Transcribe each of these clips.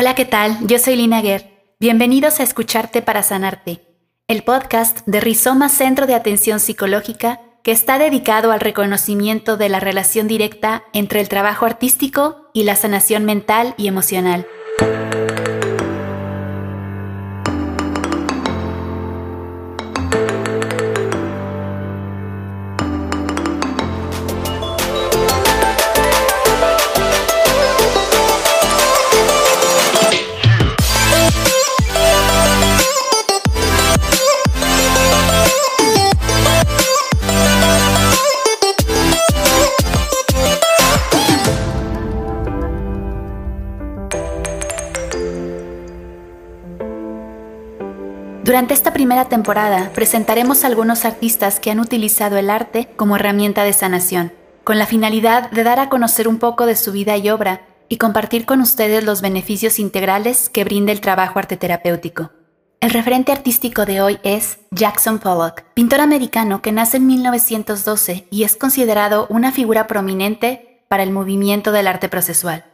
Hola, ¿qué tal? Yo soy Lina Guerr. Bienvenidos a Escucharte para Sanarte, el podcast de Rizoma Centro de Atención Psicológica que está dedicado al reconocimiento de la relación directa entre el trabajo artístico y la sanación mental y emocional. Durante esta primera temporada presentaremos algunos artistas que han utilizado el arte como herramienta de sanación, con la finalidad de dar a conocer un poco de su vida y obra y compartir con ustedes los beneficios integrales que brinda el trabajo arte terapéutico. El referente artístico de hoy es Jackson Pollock, pintor americano que nace en 1912 y es considerado una figura prominente para el movimiento del arte procesual.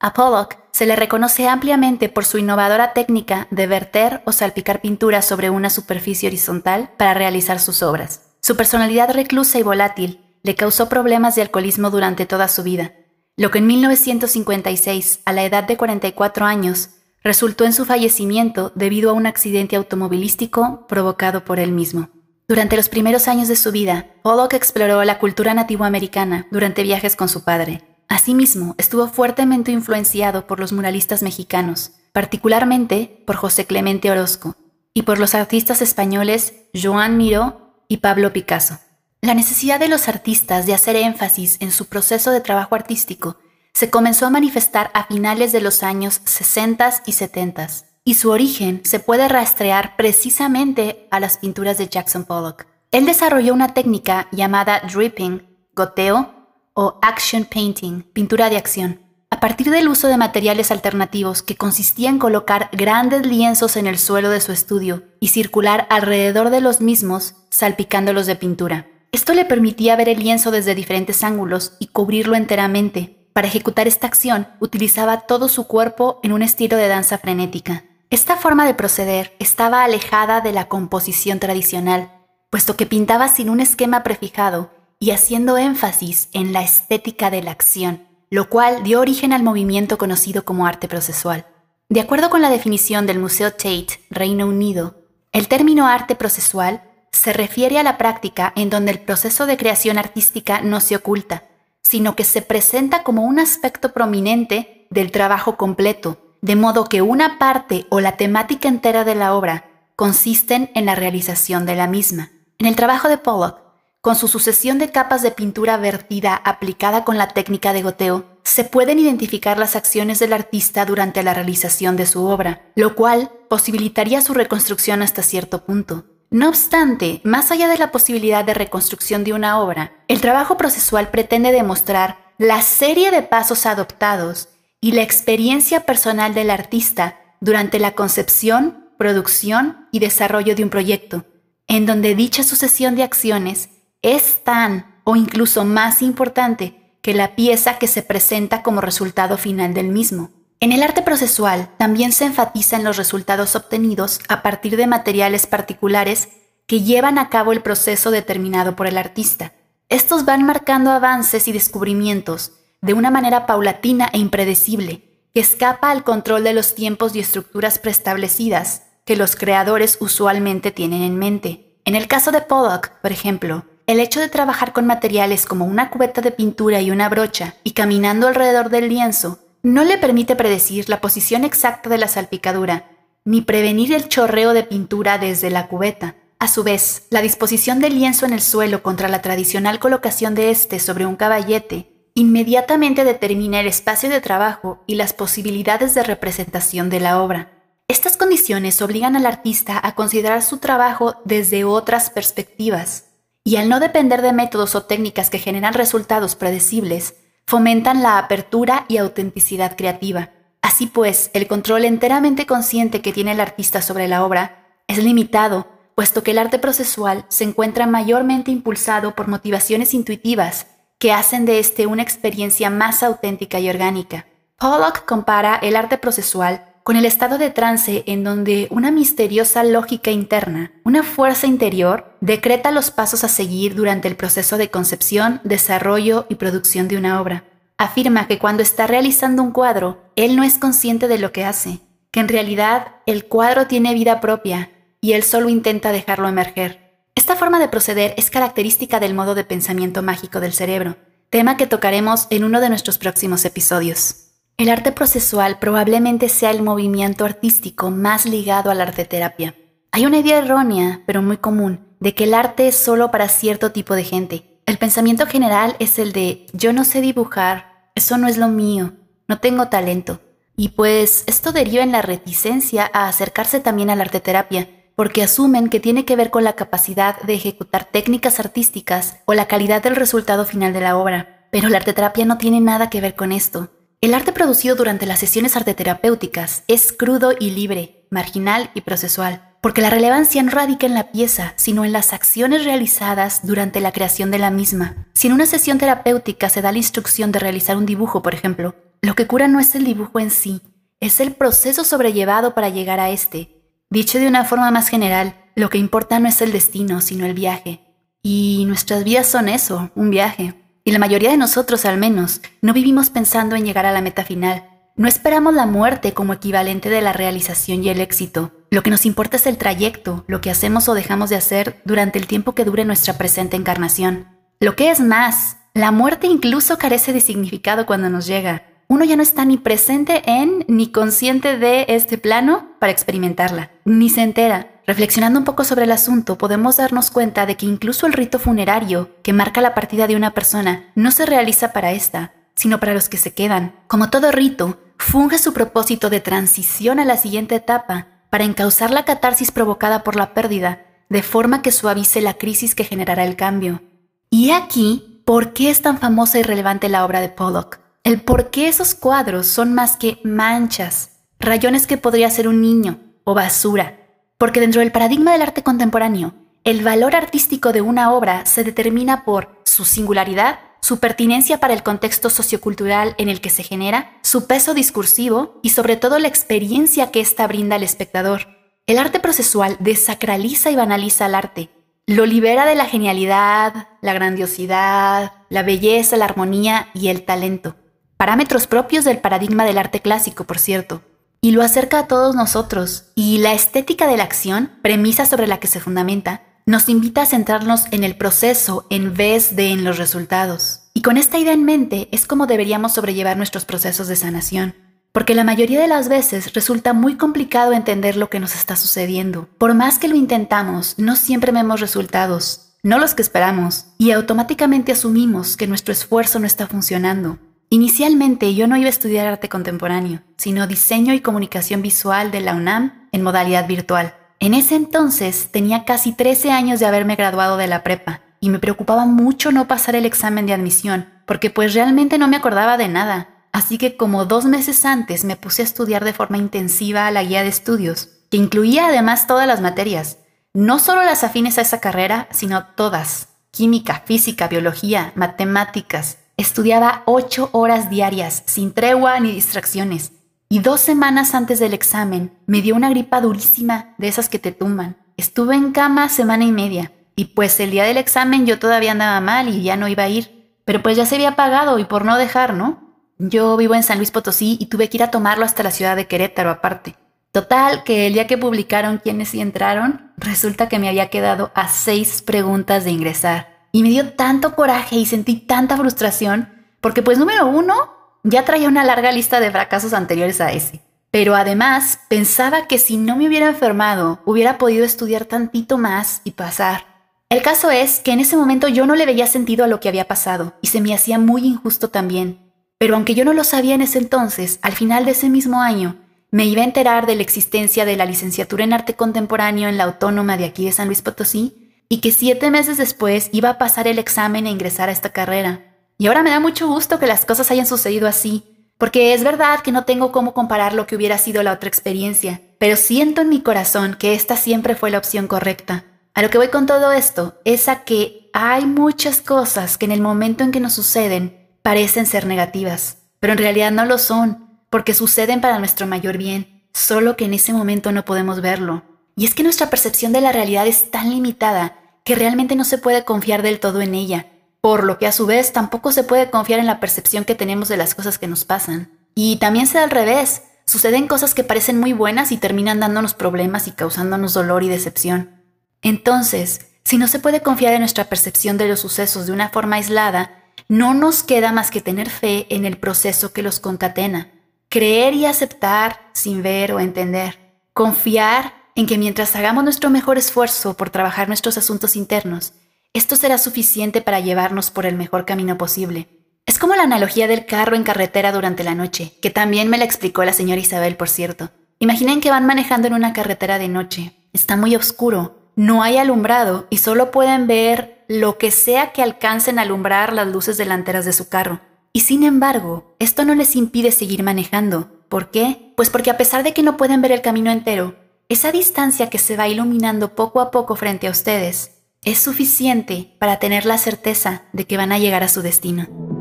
A Pollock se le reconoce ampliamente por su innovadora técnica de verter o salpicar pintura sobre una superficie horizontal para realizar sus obras. Su personalidad reclusa y volátil le causó problemas de alcoholismo durante toda su vida, lo que en 1956, a la edad de 44 años, resultó en su fallecimiento debido a un accidente automovilístico provocado por él mismo. Durante los primeros años de su vida, Pollock exploró la cultura nativoamericana durante viajes con su padre, Asimismo, estuvo fuertemente influenciado por los muralistas mexicanos, particularmente por José Clemente Orozco, y por los artistas españoles Joan Miró y Pablo Picasso. La necesidad de los artistas de hacer énfasis en su proceso de trabajo artístico se comenzó a manifestar a finales de los años 60 y 70, y su origen se puede rastrear precisamente a las pinturas de Jackson Pollock. Él desarrolló una técnica llamada dripping, goteo, o action painting, pintura de acción, a partir del uso de materiales alternativos que consistía en colocar grandes lienzos en el suelo de su estudio y circular alrededor de los mismos, salpicándolos de pintura. Esto le permitía ver el lienzo desde diferentes ángulos y cubrirlo enteramente. Para ejecutar esta acción, utilizaba todo su cuerpo en un estilo de danza frenética. Esta forma de proceder estaba alejada de la composición tradicional, puesto que pintaba sin un esquema prefijado y haciendo énfasis en la estética de la acción, lo cual dio origen al movimiento conocido como arte procesual. De acuerdo con la definición del Museo Tate, Reino Unido, el término arte procesual se refiere a la práctica en donde el proceso de creación artística no se oculta, sino que se presenta como un aspecto prominente del trabajo completo, de modo que una parte o la temática entera de la obra consisten en la realización de la misma. En el trabajo de Pollock, con su sucesión de capas de pintura vertida aplicada con la técnica de goteo, se pueden identificar las acciones del artista durante la realización de su obra, lo cual posibilitaría su reconstrucción hasta cierto punto. No obstante, más allá de la posibilidad de reconstrucción de una obra, el trabajo procesual pretende demostrar la serie de pasos adoptados y la experiencia personal del artista durante la concepción, producción y desarrollo de un proyecto, en donde dicha sucesión de acciones es tan o incluso más importante que la pieza que se presenta como resultado final del mismo. En el arte procesual también se enfatiza en los resultados obtenidos a partir de materiales particulares que llevan a cabo el proceso determinado por el artista. Estos van marcando avances y descubrimientos de una manera paulatina e impredecible, que escapa al control de los tiempos y estructuras preestablecidas que los creadores usualmente tienen en mente. En el caso de Pollock, por ejemplo, el hecho de trabajar con materiales como una cubeta de pintura y una brocha y caminando alrededor del lienzo no le permite predecir la posición exacta de la salpicadura, ni prevenir el chorreo de pintura desde la cubeta. A su vez, la disposición del lienzo en el suelo contra la tradicional colocación de este sobre un caballete inmediatamente determina el espacio de trabajo y las posibilidades de representación de la obra. Estas condiciones obligan al artista a considerar su trabajo desde otras perspectivas, y al no depender de métodos o técnicas que generan resultados predecibles, fomentan la apertura y autenticidad creativa. Así pues, el control enteramente consciente que tiene el artista sobre la obra es limitado, puesto que el arte procesual se encuentra mayormente impulsado por motivaciones intuitivas que hacen de éste una experiencia más auténtica y orgánica. Pollock compara el arte procesual con el estado de trance en donde una misteriosa lógica interna, una fuerza interior, decreta los pasos a seguir durante el proceso de concepción, desarrollo y producción de una obra. Afirma que cuando está realizando un cuadro, él no es consciente de lo que hace, que en realidad el cuadro tiene vida propia y él solo intenta dejarlo emerger. Esta forma de proceder es característica del modo de pensamiento mágico del cerebro, tema que tocaremos en uno de nuestros próximos episodios. El arte procesual probablemente sea el movimiento artístico más ligado a la arteterapia. Hay una idea errónea, pero muy común, de que el arte es solo para cierto tipo de gente. El pensamiento general es el de yo no sé dibujar, eso no es lo mío, no tengo talento. Y pues esto deriva en la reticencia a acercarse también a la arteterapia, porque asumen que tiene que ver con la capacidad de ejecutar técnicas artísticas o la calidad del resultado final de la obra. Pero la arteterapia no tiene nada que ver con esto. El arte producido durante las sesiones arteterapéuticas es crudo y libre, marginal y procesual, porque la relevancia no radica en la pieza, sino en las acciones realizadas durante la creación de la misma. Si en una sesión terapéutica se da la instrucción de realizar un dibujo, por ejemplo, lo que cura no es el dibujo en sí, es el proceso sobrellevado para llegar a este. Dicho de una forma más general, lo que importa no es el destino, sino el viaje. Y nuestras vidas son eso, un viaje. Y la mayoría de nosotros, al menos, no vivimos pensando en llegar a la meta final. No esperamos la muerte como equivalente de la realización y el éxito. Lo que nos importa es el trayecto, lo que hacemos o dejamos de hacer durante el tiempo que dure nuestra presente encarnación. Lo que es más, la muerte incluso carece de significado cuando nos llega. Uno ya no está ni presente en ni consciente de este plano para experimentarla, ni se entera. Reflexionando un poco sobre el asunto, podemos darnos cuenta de que incluso el rito funerario, que marca la partida de una persona, no se realiza para esta, sino para los que se quedan. Como todo rito, funge su propósito de transición a la siguiente etapa, para encauzar la catarsis provocada por la pérdida, de forma que suavice la crisis que generará el cambio. Y aquí, ¿por qué es tan famosa y relevante la obra de Pollock? El por qué esos cuadros son más que manchas, rayones que podría ser un niño o basura, porque dentro del paradigma del arte contemporáneo, el valor artístico de una obra se determina por su singularidad, su pertinencia para el contexto sociocultural en el que se genera, su peso discursivo y sobre todo la experiencia que ésta brinda al espectador. El arte procesual desacraliza y banaliza el arte, lo libera de la genialidad, la grandiosidad, la belleza, la armonía y el talento. Parámetros propios del paradigma del arte clásico, por cierto y lo acerca a todos nosotros. Y la estética de la acción, premisa sobre la que se fundamenta, nos invita a centrarnos en el proceso en vez de en los resultados. Y con esta idea en mente es como deberíamos sobrellevar nuestros procesos de sanación. Porque la mayoría de las veces resulta muy complicado entender lo que nos está sucediendo. Por más que lo intentamos, no siempre vemos resultados, no los que esperamos, y automáticamente asumimos que nuestro esfuerzo no está funcionando. Inicialmente yo no iba a estudiar arte contemporáneo, sino diseño y comunicación visual de la UNAM en modalidad virtual. En ese entonces tenía casi 13 años de haberme graduado de la prepa y me preocupaba mucho no pasar el examen de admisión, porque pues realmente no me acordaba de nada. Así que como dos meses antes me puse a estudiar de forma intensiva la guía de estudios, que incluía además todas las materias, no solo las afines a esa carrera, sino todas, química, física, biología, matemáticas, Estudiaba ocho horas diarias, sin tregua ni distracciones. Y dos semanas antes del examen me dio una gripa durísima de esas que te tumban. Estuve en cama semana y media. Y pues el día del examen yo todavía andaba mal y ya no iba a ir. Pero pues ya se había pagado y por no dejar, ¿no? Yo vivo en San Luis Potosí y tuve que ir a tomarlo hasta la ciudad de Querétaro aparte. Total, que el día que publicaron quiénes sí entraron, resulta que me había quedado a seis preguntas de ingresar. Y me dio tanto coraje y sentí tanta frustración porque pues número uno, ya traía una larga lista de fracasos anteriores a ese. Pero además pensaba que si no me hubiera enfermado, hubiera podido estudiar tantito más y pasar. El caso es que en ese momento yo no le veía sentido a lo que había pasado y se me hacía muy injusto también. Pero aunque yo no lo sabía en ese entonces, al final de ese mismo año, me iba a enterar de la existencia de la licenciatura en arte contemporáneo en la autónoma de aquí de San Luis Potosí y que siete meses después iba a pasar el examen e ingresar a esta carrera. Y ahora me da mucho gusto que las cosas hayan sucedido así, porque es verdad que no tengo cómo comparar lo que hubiera sido la otra experiencia, pero siento en mi corazón que esta siempre fue la opción correcta. A lo que voy con todo esto es a que hay muchas cosas que en el momento en que nos suceden parecen ser negativas, pero en realidad no lo son. porque suceden para nuestro mayor bien, solo que en ese momento no podemos verlo. Y es que nuestra percepción de la realidad es tan limitada que realmente no se puede confiar del todo en ella, por lo que a su vez tampoco se puede confiar en la percepción que tenemos de las cosas que nos pasan. Y también se da al revés, suceden cosas que parecen muy buenas y terminan dándonos problemas y causándonos dolor y decepción. Entonces, si no se puede confiar en nuestra percepción de los sucesos de una forma aislada, no nos queda más que tener fe en el proceso que los concatena, creer y aceptar sin ver o entender, confiar en que mientras hagamos nuestro mejor esfuerzo por trabajar nuestros asuntos internos, esto será suficiente para llevarnos por el mejor camino posible. Es como la analogía del carro en carretera durante la noche, que también me la explicó la señora Isabel, por cierto. Imaginen que van manejando en una carretera de noche. Está muy oscuro, no hay alumbrado y solo pueden ver lo que sea que alcancen a alumbrar las luces delanteras de su carro. Y sin embargo, esto no les impide seguir manejando. ¿Por qué? Pues porque a pesar de que no pueden ver el camino entero, esa distancia que se va iluminando poco a poco frente a ustedes es suficiente para tener la certeza de que van a llegar a su destino.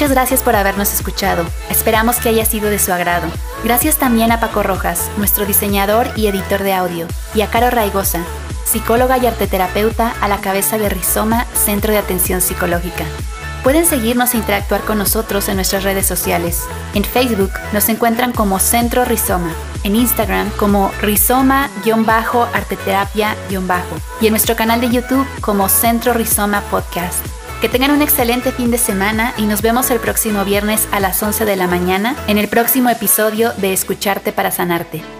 Muchas gracias por habernos escuchado. Esperamos que haya sido de su agrado. Gracias también a Paco Rojas, nuestro diseñador y editor de audio, y a Caro Raigosa, psicóloga y arteterapeuta a la cabeza de Rizoma Centro de Atención Psicológica. Pueden seguirnos e interactuar con nosotros en nuestras redes sociales. En Facebook nos encuentran como Centro Rizoma, en Instagram como Rizoma-arteterapia- y en nuestro canal de YouTube como Centro Rizoma Podcast. Que tengan un excelente fin de semana y nos vemos el próximo viernes a las 11 de la mañana en el próximo episodio de Escucharte para Sanarte.